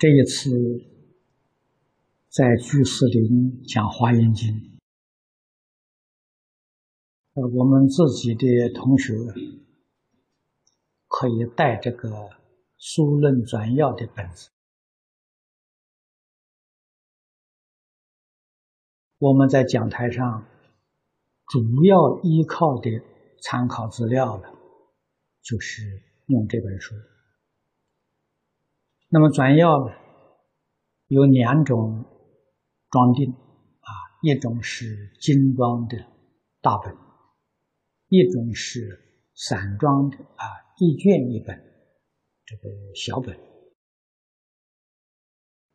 这一次在居士林讲《华严经》，呃，我们自己的同学可以带这个《书论转要》的本子。我们在讲台上主要依靠的参考资料呢，就是用这本书。那么转要呢，有两种装订啊，一种是精装的大本，一种是散装的啊，一卷一本这个小本。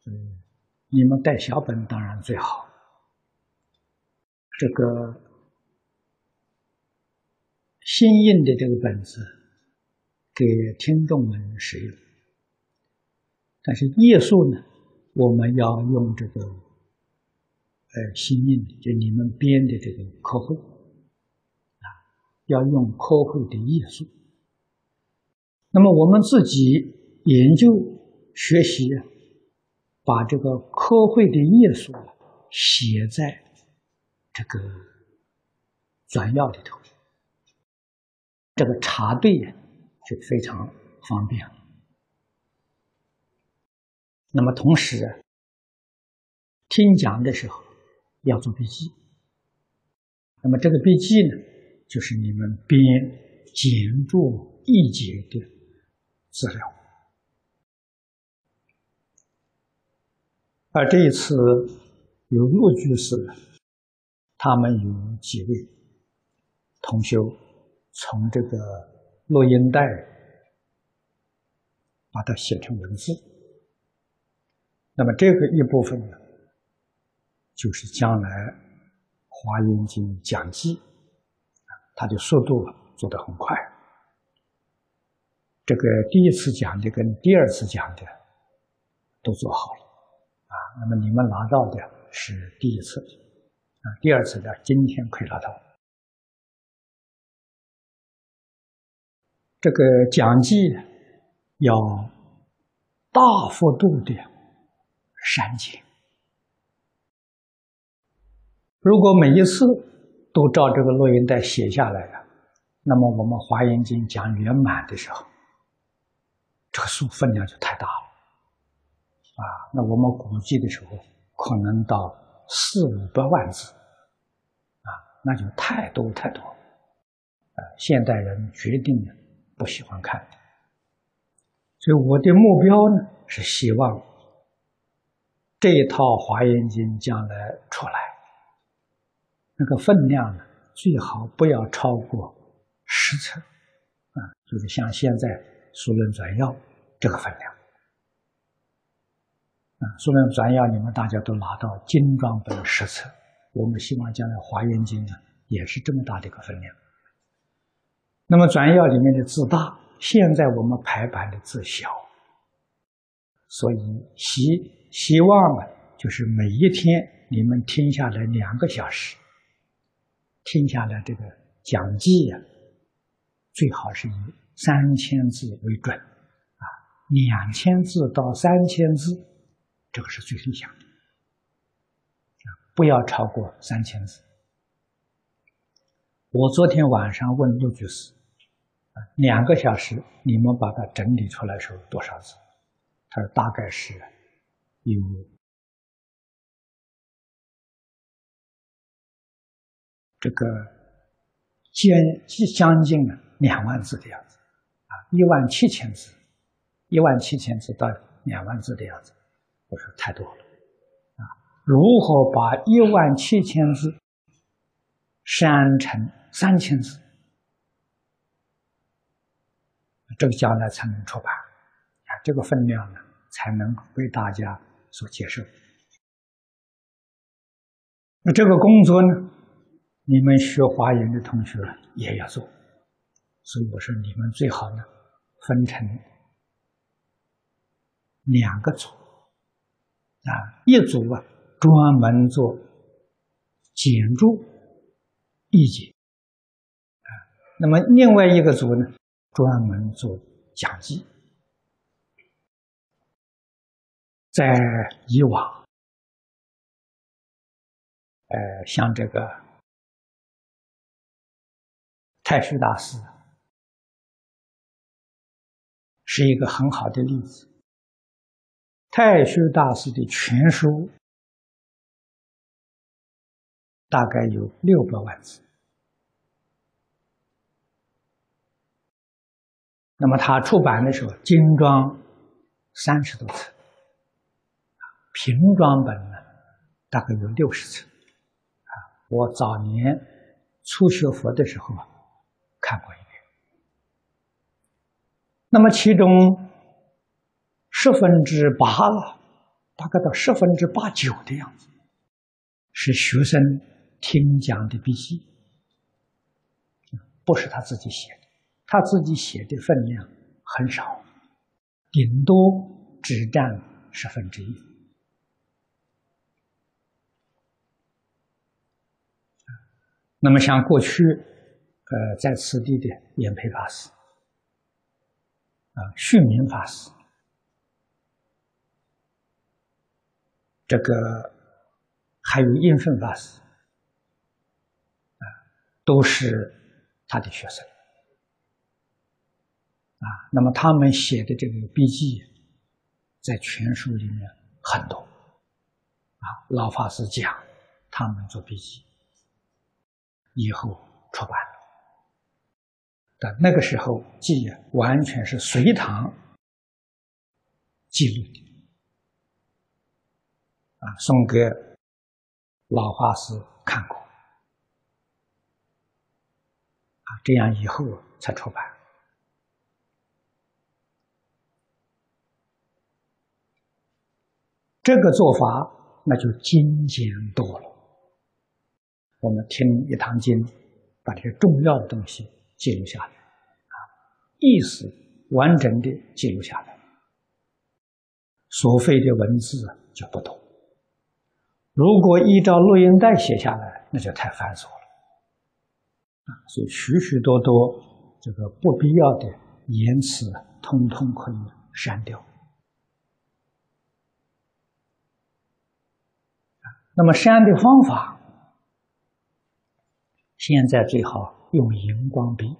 嗯，你们带小本当然最好。这个新印的这个本子给听众们使用。但是页数呢，我们要用这个，呃，新印的，就你们编的这个科会，啊，要用科会的页数。那么我们自己研究学习，把这个科会的页数写在这个转要里头，这个查对就非常方便。那么同时，听讲的时候要做笔记。那么这个笔记呢，就是你们编简注译解的资料。而这一次有陆居士，他们有几位同修从这个录音带把它写成文字。那么这个一部分呢，就是将来《华严经》讲记，它的速度做得很快。这个第一次讲的跟第二次讲的都做好了，啊，那么你们拿到的是第一次，啊，第二次的，今天可以拿到。这个讲记要大幅度的。删减。如果每一次都照这个录音带写下来了，那么我们《华严经》讲圆满的时候，这个书分量就太大了，啊，那我们估计的时候可能到四五百万字，啊，那就太多太多，啊，现代人决定不喜欢看，所以我的目标呢是希望。这一套《华严经》将来出来，那个分量呢，最好不要超过十册，啊，就是像现在《书论转要》这个分量，啊，《书论转要》你们大家都拿到精装本十册，我们希望将来《华严经》呢也是这么大的一个分量。那么转要里面的字大，现在我们排版的字小，所以习。希望啊，就是每一天你们听下来两个小时，听下来这个讲记啊，最好是以三千字为准，啊，两千字到三千字，这个是最理想的，啊，不要超过三千字。我昨天晚上问陆居士，两个小时你们把它整理出来时候多少字？他说大概是。有这个将将近两万字的样子，啊，一万七千字，一万七千字到两万字的样子，我说太多了，啊，如何把一万七千字删成三千字，这个将来才能出版，啊，这个分量呢，才能为大家。所接受，那这个工作呢？你们学华严的同学也要做，所以我说你们最好呢，分成两个组，啊，一组啊专门做简注译解，啊，那么另外一个组呢，专门做讲记。在以往，呃，像这个太虚大师是一个很好的例子。太虚大师的全书大概有六百万字，那么他出版的时候精装三十多册。平装本呢，大概有六十册，啊，我早年初学佛的时候啊，看过一遍。那么其中十分之八了，大概到十分之八九的样子，是学生听讲的笔记，不是他自己写的，他自己写的分量很少，顶多只占十分之一。那么，像过去，呃，在此地的延培法师，啊，旭明法师，这个还有应顺法师，啊，都是他的学生，啊，那么他们写的这个笔记，在全书里面很多，啊，老法师讲，他们做笔记。以后出版，但那个时候记完全是隋唐记录的，啊，送给老法师看过，啊，这样以后才出版。这个做法那就精简多了。我们听一堂经，把这些重要的东西记录下来，啊，意思完整的记录下来，所费的文字就不多。如果依照录音带写下来，那就太繁琐了，啊，所以许许多多这个不必要的言辞，通通可以删掉。那么删的方法。现在最好用荧光笔，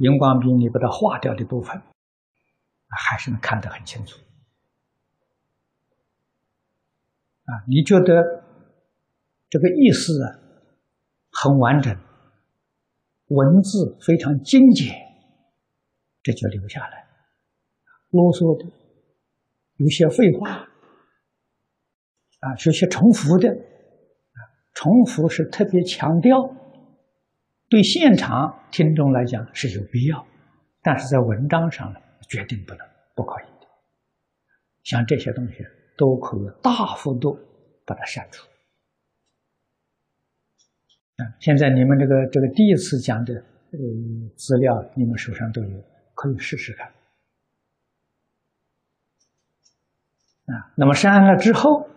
荧光笔你把它划掉的部分，还是能看得很清楚。啊，你觉得这个意思啊很完整，文字非常精简，这就留下来。啰嗦的，有些废话，啊，有些重复的。重复是特别强调，对现场听众来讲是有必要，但是在文章上呢，决定不能不可以的。像这些东西都可以大幅度把它删除。现在你们这个这个第一次讲的呃资料，你们手上都有，可以试试看。啊，那么删了之后，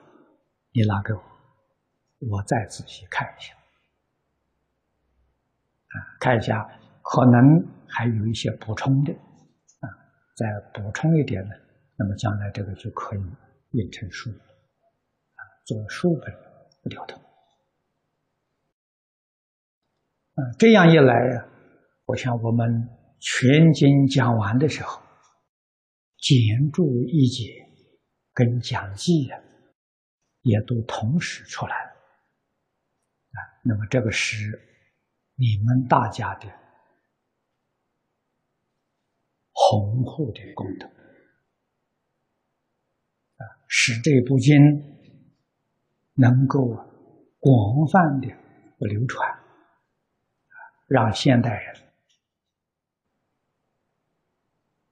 你拿给我。我再仔细看一下，啊，看一下，可能还有一些补充的，啊，再补充一点呢，那么将来这个就可以印成书，啊，做书本流通，啊，这样一来呀，我想我们全经讲完的时候，简注一解跟讲记呀，也都同时出来了。那么这个是你们大家的宏护的功德啊，使这部经能够广泛的流传让现代人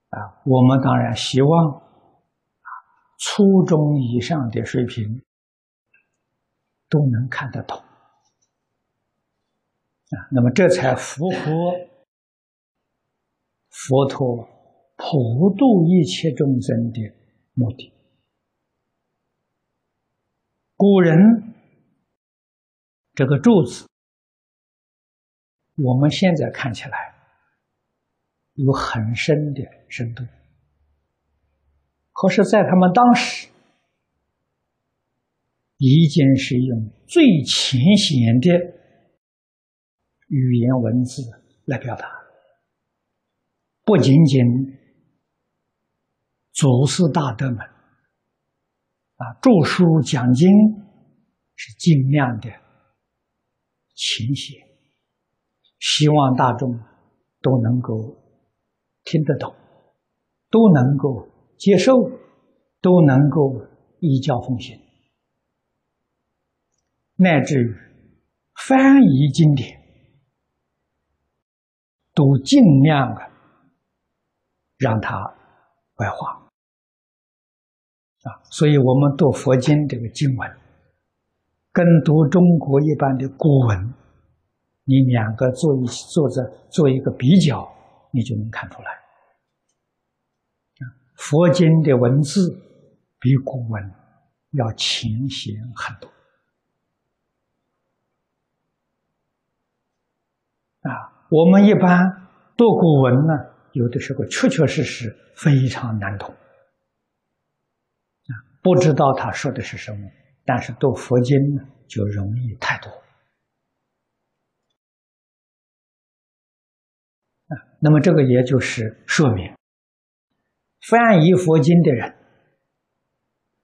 啊，我们当然希望啊，初中以上的水平都能看得懂。啊，那么这才符合佛陀普度一切众生的目的。古人这个柱子，我们现在看起来有很深的深度，可是，在他们当时，已经是用最浅显的语言文字来表达，不仅仅祖师大德们啊，著书讲经是尽量的勤写，希望大众都能够听得懂，都能够。接受都能够依教奉行，乃至于翻译经典，都尽量的让它外化啊。所以，我们读佛经这个经文，跟读中国一般的古文，你两个做一做着做一个比较，你就能看出来。佛经的文字比古文要浅显很多啊！我们一般读古文呢，有的时候确确实实非常难懂啊，不知道他说的是什么。但是读佛经呢，就容易太多啊。那么这个也就是说明。翻译佛经的人，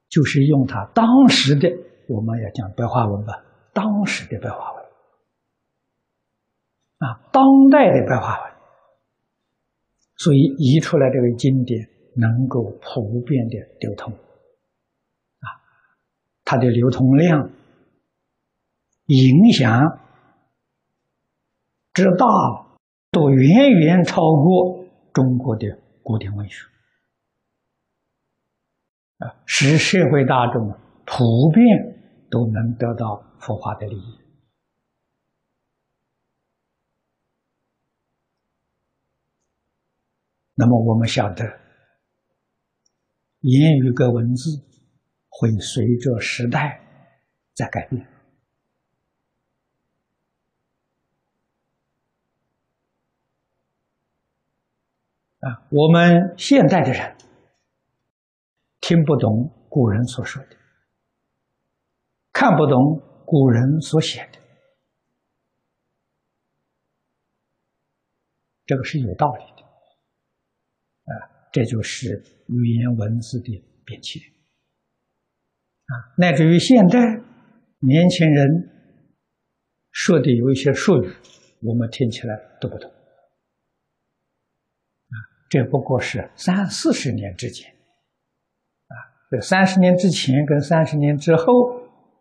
就是用他当时的，我们要讲白话文吧，当时的白话文，啊，当代的白话文，所以译出来这个经典能够普遍的流通，啊，它的流通量、影响之大，都远远超过中国的古典文学。啊使社会大众普遍都能得到佛法的利益。那么我们晓得，言语跟文字会随着时代在改变。啊，我们现代的人。听不懂古人所说的，看不懂古人所写的，这个是有道理的，这就是语言文字的变迁，啊，乃至于现代年轻人说的有一些术语，我们听起来都不懂，啊，这不过是三四十年之间。这三十年之前跟三十年之后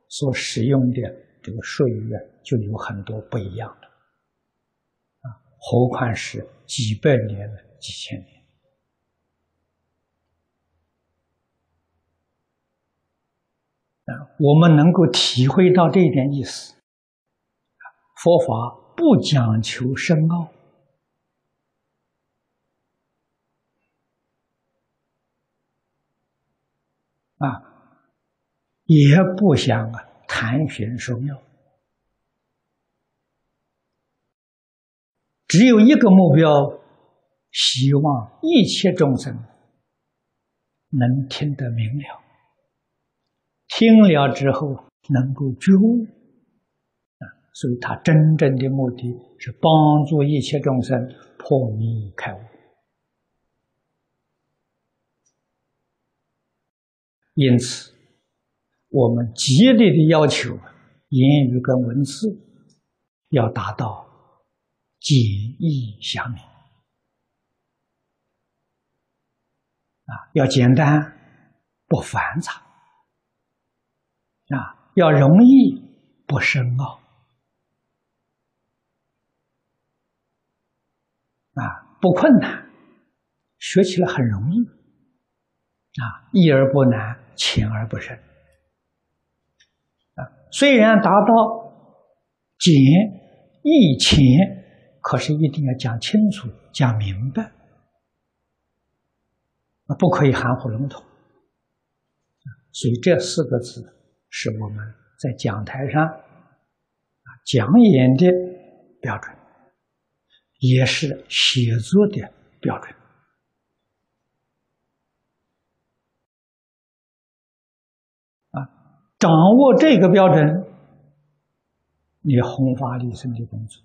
所使用的这个术语啊，就有很多不一样的啊，何况是几百年了、几千年我们能够体会到这一点意思。佛法不讲求深奥。啊，也不想啊谈玄说妙，只有一个目标，希望一切众生能听得明了，听了之后能够觉悟啊，所以他真正的目的是帮助一切众生破迷开悟。因此，我们极力的要求言语跟文字要达到简易详明啊，要简单不繁杂啊，要容易不深奥啊，不困难，学起来很容易。啊，易而不难。浅而不深啊，虽然达到简易浅，可是一定要讲清楚、讲明白。啊，不可以含糊笼统。所以这四个字是我们在讲台上讲演的标准也是写作的标准。啊掌握这个标准你宏发立身的工作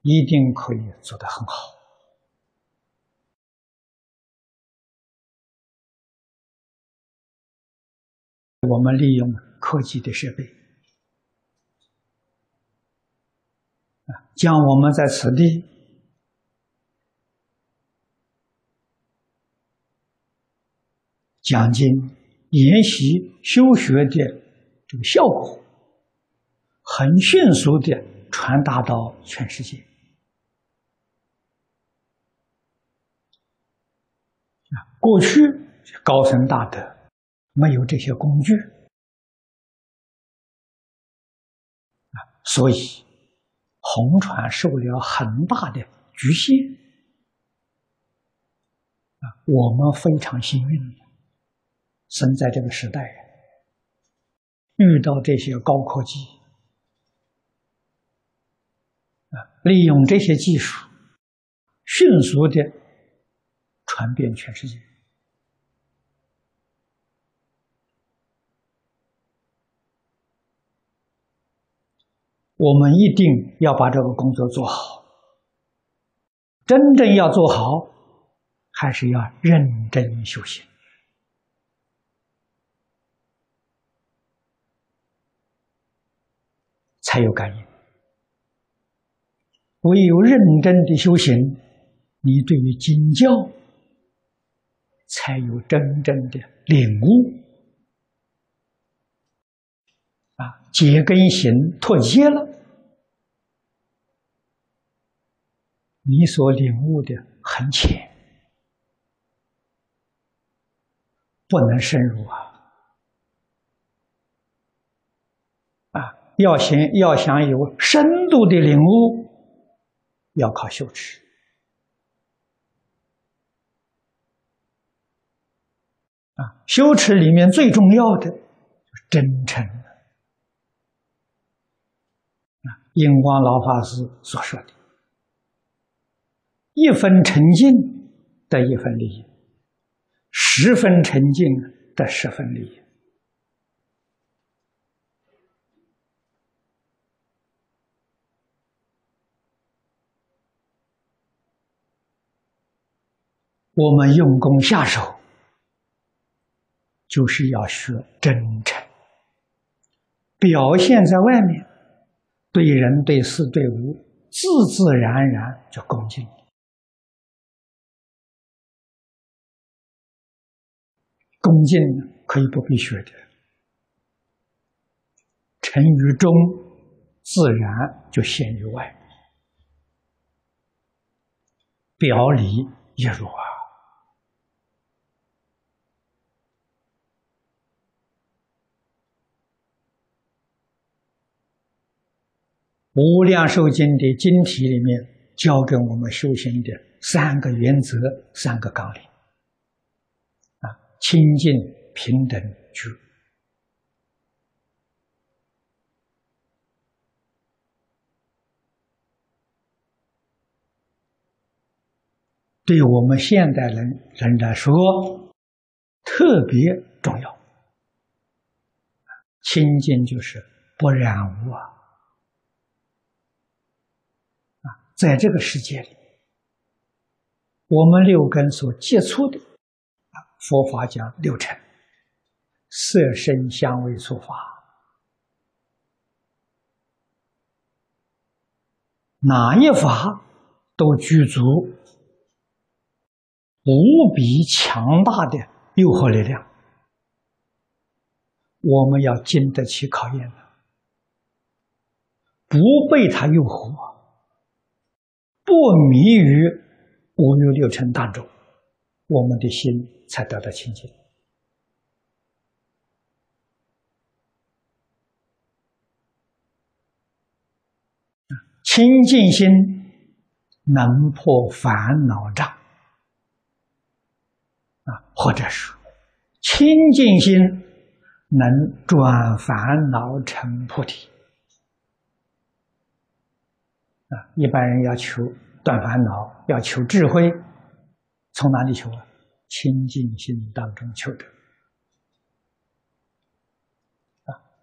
一定可以做得很好。我们利用科技的设备，啊，将我们在此地讲经、研习、修学的这个效果，很迅速的传达到全世界。啊，过去高僧大德。没有这些工具啊，所以红船受了很大的局限啊。我们非常幸运，生在这个时代，遇到这些高科技啊，利用这些技术，迅速的传遍全世界。我们一定要把这个工作做好。真正要做好，还是要认真修行，才有感应。唯有认真的修行，你对于经教才有真正的领悟。啊，结根行脱节了，你所领悟的很浅，不能深入啊！啊，要想要想有深度的领悟，要靠修持啊。修持里面最重要的就是真诚。啊印光老法师所说的：“一分沉静得一分利益，十分沉静得十分利益。”我们用功下手，就是要学真诚，表现在外面。对人、对事、对物，自自然然就恭敬。恭敬可以不必学的，沉于中，自然就显于外，表里一如啊。无量寿经的经题里面教给我们修行的三个原则、三个纲领：清净、平等、觉。对我们现代人人来说，特别重要。清净就是不染污啊。在这个世界里，我们六根所接触的，佛法讲六尘，色、声、香、味、触、法，哪一法都具足无比强大的诱惑力量，我们要经得起考验的，不被它诱惑。不迷于五欲六尘当中，我们的心才得到清净。清净心能破烦恼障啊，或者说清净心能转烦恼成菩提。啊，一般人要求断烦恼，要求智慧，从哪里求啊？清净心当中求得。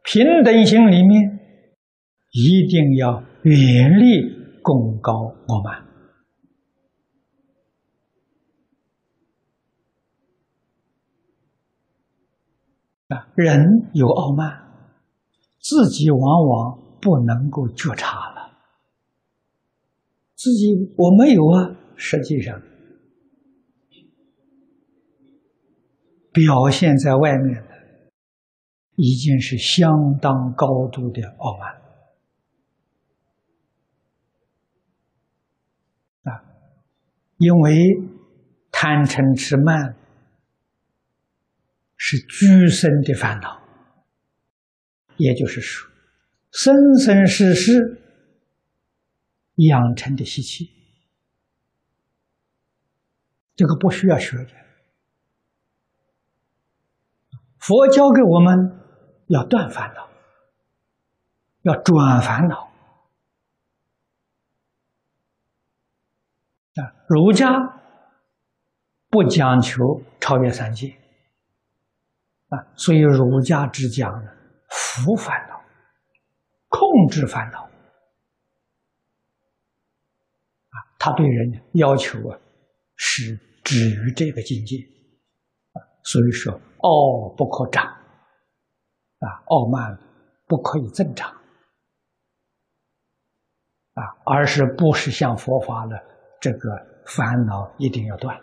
平等心里面一定要远离功高我慢啊！人有傲慢，自己往往不能够觉察了。自己我没有啊，实际上表现在外面的。已经是相当高度的傲慢啊！因为贪嗔痴慢是居生的烦恼，也就是说，生生世世养成的习气，这个不需要学的。佛教给我们。要断烦恼，要转烦恼啊！儒家不讲求超越三界啊，所以儒家只讲伏烦恼、控制烦恼啊。他对人要求啊，是止于这个境界啊。所以说，傲不可长。啊，傲慢不可以增长啊，而是不是像佛法的这个烦恼一定要断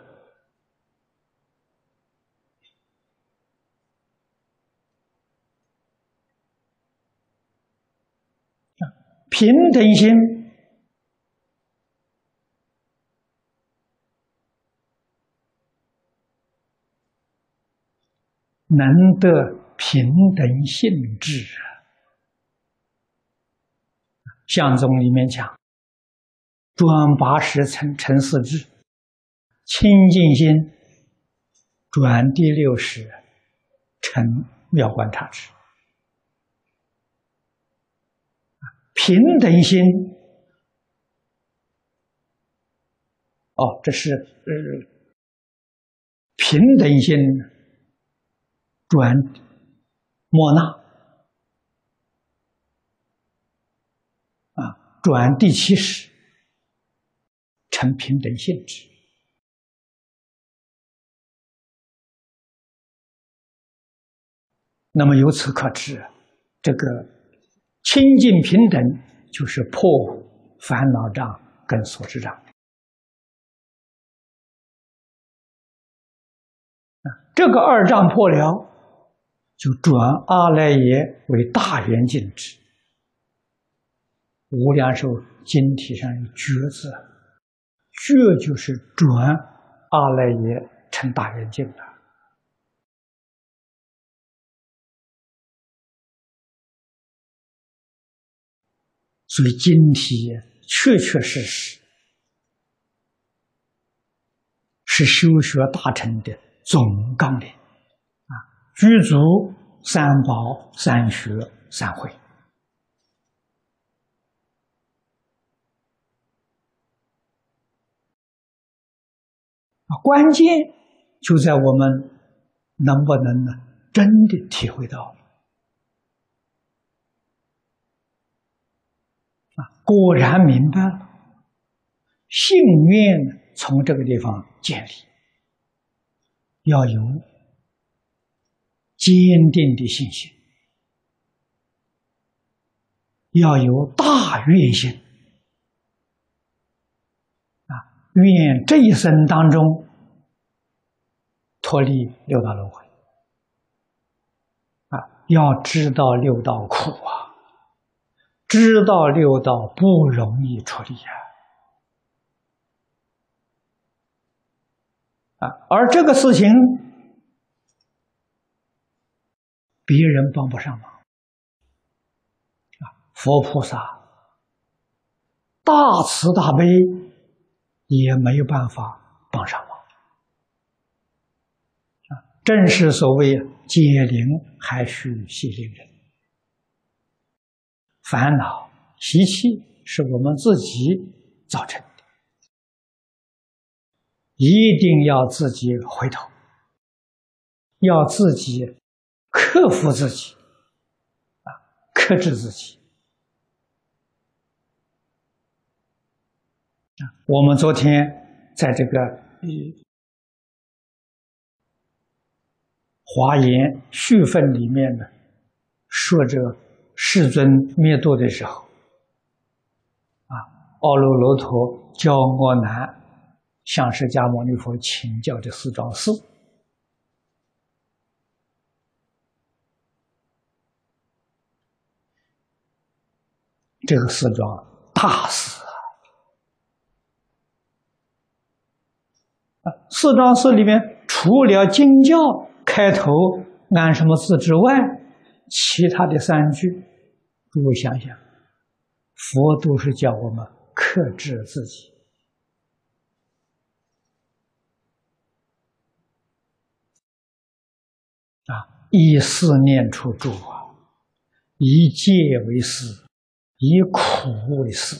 平等心能得。平等性质相宗里面讲，转八十成成四智，清净心转第六十成妙观察智。平等心，哦，这是呃，平等心转。莫那啊，转第七识成平等性质。那么由此可知，这个清净平等就是破烦恼障跟所知障，这个二障破了。就转阿赖耶为大圆镜智，无量寿经体上有“觉”字，“觉”就是转阿赖耶成大圆镜的，所以经体确确实实是修学大成的总纲领。具足三宝、三学、三慧啊，关键就在我们能不能呢？真的体会到啊，果然明白了，信念从这个地方建立，要有。坚定的信心，要有大愿心啊！愿这一生当中脱离六道轮回啊！要知道六道苦啊，知道六道不容易出离啊！啊，而这个事情。别人帮不上忙啊！佛菩萨大慈大悲，也没有办法帮上忙啊！正是所谓解铃还须系铃人，烦恼习气是我们自己造成的，一定要自己回头，要自己。克服自己，啊，克制自己。我们昨天在这个《华严续分》里面呢，说这个世尊灭度的时候，啊，阿耨罗陀教阿难向释迦牟尼佛请教的四桩事。这个四桩大事啊！四桩事里面，除了经教开头按什么字之外，其他的三句，诸位想想，佛都是叫我们克制自己啊！以思念处住啊，以戒为师。以苦为食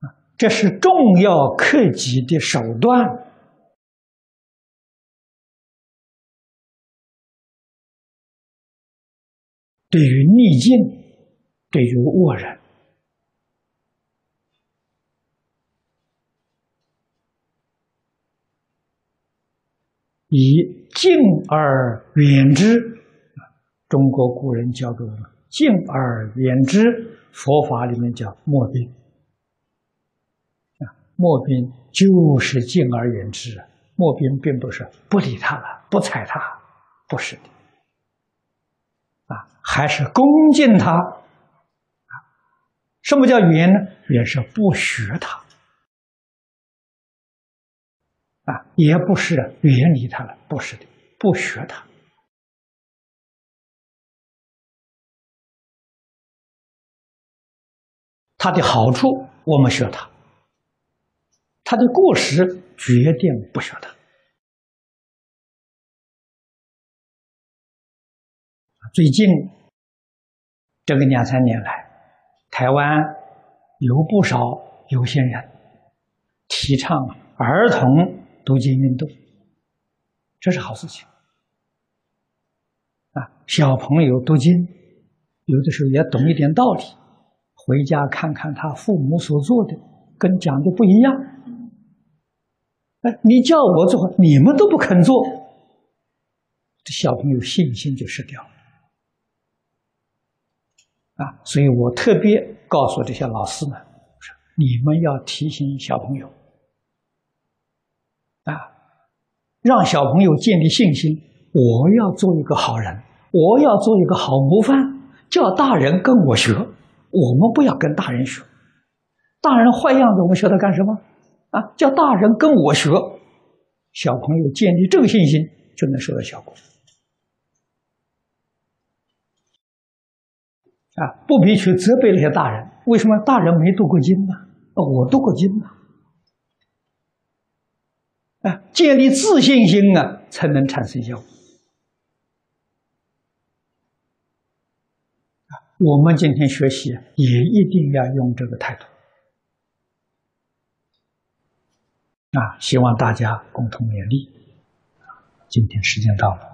啊！这是重要克己的手段。对于逆境，对于恶人，以敬而远之。中国古人教给我们“敬而远之”，佛法里面叫“莫兵”。啊，莫兵就是敬而远之。莫兵并不是不理他了，不睬他，不是的。啊，还是恭敬他。啊，什么叫远呢？远是不学他。啊，也不是远离他了，不是的，不学他。他的好处，我们学他；他的过失，决定不学他。最近这个两三年来，台湾有不少有些人提倡儿童读经运动，这是好事情啊！小朋友读经，有的时候也懂一点道理。回家看看他父母所做的，跟讲的不一样。哎，你叫我做，你们都不肯做，这小朋友信心就失掉了。啊，所以我特别告诉这些老师们，你们要提醒小朋友，啊，让小朋友建立信心。我要做一个好人，我要做一个好模范，叫大人跟我学。我们不要跟大人学，大人坏样子，我们学他干什么？啊，叫大人跟我学，小朋友建立这个信心，就能收到效果。啊，不必去责备那些大人，为什么大人没读过经呢？我读过经呢。啊，建立自信心啊，才能产生效果。我们今天学习也一定要用这个态度啊！希望大家共同勉励。今天时间到了。